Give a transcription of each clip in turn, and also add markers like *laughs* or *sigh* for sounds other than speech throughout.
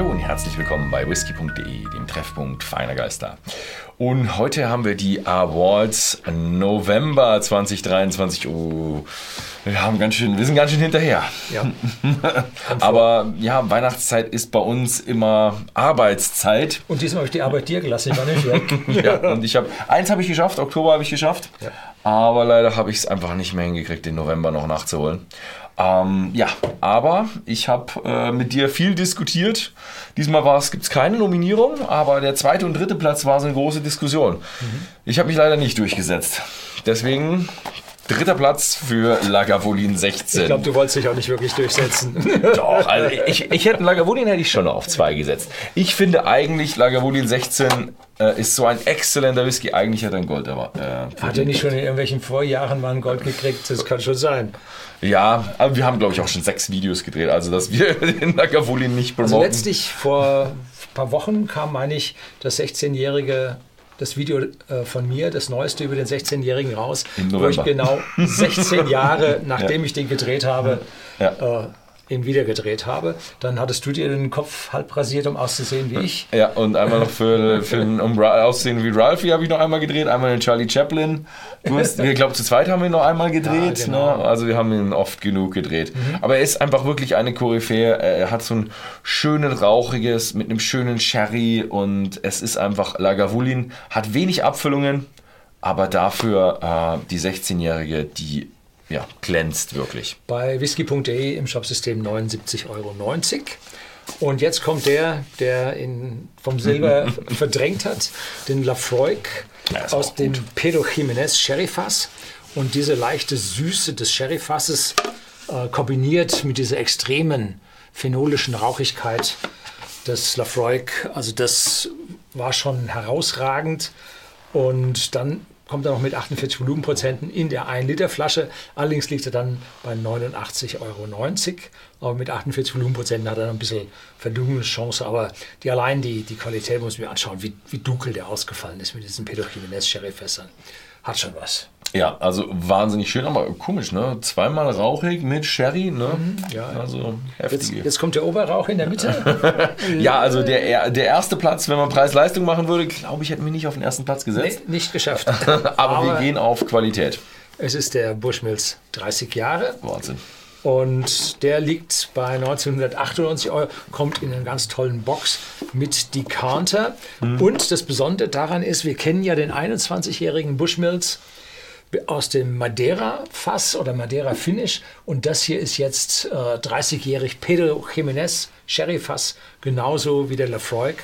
Hallo und herzlich willkommen bei whisky.de, dem Treffpunkt feiner Geister. Und heute haben wir die Awards November 2023. Oh, wir, haben ganz schön, wir sind ganz schön hinterher. Ja. *laughs* Aber ja, Weihnachtszeit ist bei uns immer Arbeitszeit. Und diesmal habe ich die Arbeit dir gelassen, ich war nicht weg. *laughs* Ja, und ich habe, eins habe ich geschafft, Oktober habe ich geschafft. Ja. Aber leider habe ich es einfach nicht mehr hingekriegt, den November noch nachzuholen. Ähm, ja, aber ich habe äh, mit dir viel diskutiert. Diesmal gibt es keine Nominierung, aber der zweite und dritte Platz war so eine große Diskussion. Ich habe mich leider nicht durchgesetzt. Deswegen dritter Platz für Lagavulin 16. Ich glaube, du wolltest dich auch nicht wirklich durchsetzen. *laughs* Doch, also ich, ich hätte Lagavulin hätte ich schon auf zwei gesetzt. Ich finde eigentlich Lagavulin 16 äh, ist so ein exzellenter Whisky. Eigentlich hat er ein Gold erwartet. Äh, Hat er nicht schon in irgendwelchen Vorjahren mal ein Gold gekriegt? Das kann schon sein. Ja, aber wir haben, glaube ich, auch schon sechs Videos gedreht, also dass wir *laughs* den Lagavulin nicht promoten. Also letztlich vor ein paar Wochen kam, meine ich, das 16-jährige das Video äh, von mir, das neueste über den 16-Jährigen raus, wo ich genau *laughs* 16 Jahre, nachdem ich den gedreht habe, Ja. äh, ihn wieder gedreht habe. Dann hattest du dir den Kopf halb rasiert, um auszusehen wie ich. Ja, und einmal noch für, für um auszusehen wie Ralphie habe ich noch einmal gedreht, einmal den Charlie Chaplin. Du hast, *laughs* ich glaube, zu zweit haben wir ihn noch einmal gedreht. Ja, genau. ne? Also wir haben ihn oft genug gedreht. Aber er ist einfach wirklich eine Koryphäe. Er hat so ein schönes, rauchiges, mit einem schönen Sherry und es ist einfach, Lagavulin hat wenig Abfüllungen, aber dafür äh, die 16-Jährige, die ja, glänzt wirklich. Bei whisky.de im Shopsystem 79,90 Euro. Und jetzt kommt der, der ihn vom Silber *laughs* verdrängt hat, den Lafroig Ja, aus dem. Pedro Jiménez Sherryfass. Und diese leichte Süße des Sherryfasses äh, kombiniert mit dieser extremen phenolischen Rauchigkeit des Lafroig. Also das war schon herausragend. Und dann kommt er noch mit 48 Volumenprozenten in der 1-Liter-Flasche. Allerdings liegt er dann bei 89,90 Euro. Aber mit 48 Volumenprozenten hat er noch ein bisschen Verdunkelungschance. Aber die, allein die, die Qualität muss ich mir anschauen, wie, wie dunkel der ausgefallen ist mit diesen Pedro Jiménez Sherryfässern. Hat schon was. Ja, also wahnsinnig schön, aber komisch, ne? Zweimal rauchig mit Sherry, ne? ja. Also Jetzt, heftige. jetzt kommt der Oberrauch in der Mitte. *laughs* Ja, also der, der erste Platz, wenn man Preis-Leistung machen würde, glaube ich, hätten wir nicht auf den ersten Platz nee, gesetzt. nicht geschafft. *laughs* aber, wir gehen auf Qualität. Es ist der Bushmills 30 Jahre. Wahnsinn. Und der liegt bei 1998 Euro, kommt in einer ganz tollen Box mit Decanter. Und das Besondere daran ist, wir kennen ja den 21-jährigen Bushmills aus dem Madeira-Fass oder Madeira-Finish. Und das hier ist jetzt äh, 30-jährig Pedro Jiménez Sherry-Fass, genauso wie der Lafroig.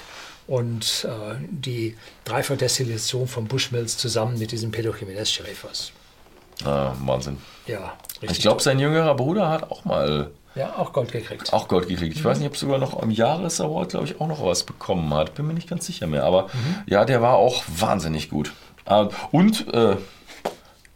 Und äh, die Dreifachdestillation von Bushmills zusammen mit diesem Pedro Jiménez Sherry-Fass. Ah, Wahnsinn. Ja, richtig. Ich glaube, sein jüngerer Bruder hat auch mal ja, auch Gold gekriegt. auch Gold gekriegt. Ich weiß nicht, ob sogar noch am Jahresaward, glaube ich, auch noch was bekommen hat. Bin mir nicht ganz sicher mehr. Aber ja, der war auch wahnsinnig gut. Ah, Und äh,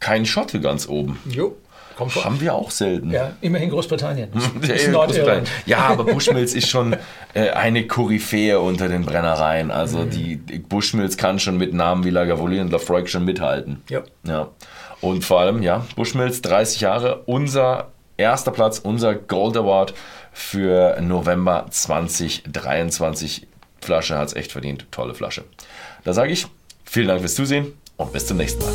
kein Schotte ganz oben. Jo, kommt. Haben wir auch selten. Ja, immerhin Großbritannien. *laughs* Ist Nordirland. Ja, aber Bushmills ist schon äh, eine Koryphäe unter den Brennereien. Also Mhm. die, die Bushmills kann schon mit Namen wie Lagavulin und Lafroig schon mithalten. Ja. ja. Und vor allem, ja, Bushmills 30 Jahre, unser erster Platz, unser Gold Award für November 2023. Flasche hat es echt verdient. Tolle Flasche. Da sage ich, vielen Dank fürs Zusehen und bis zum nächsten Mal.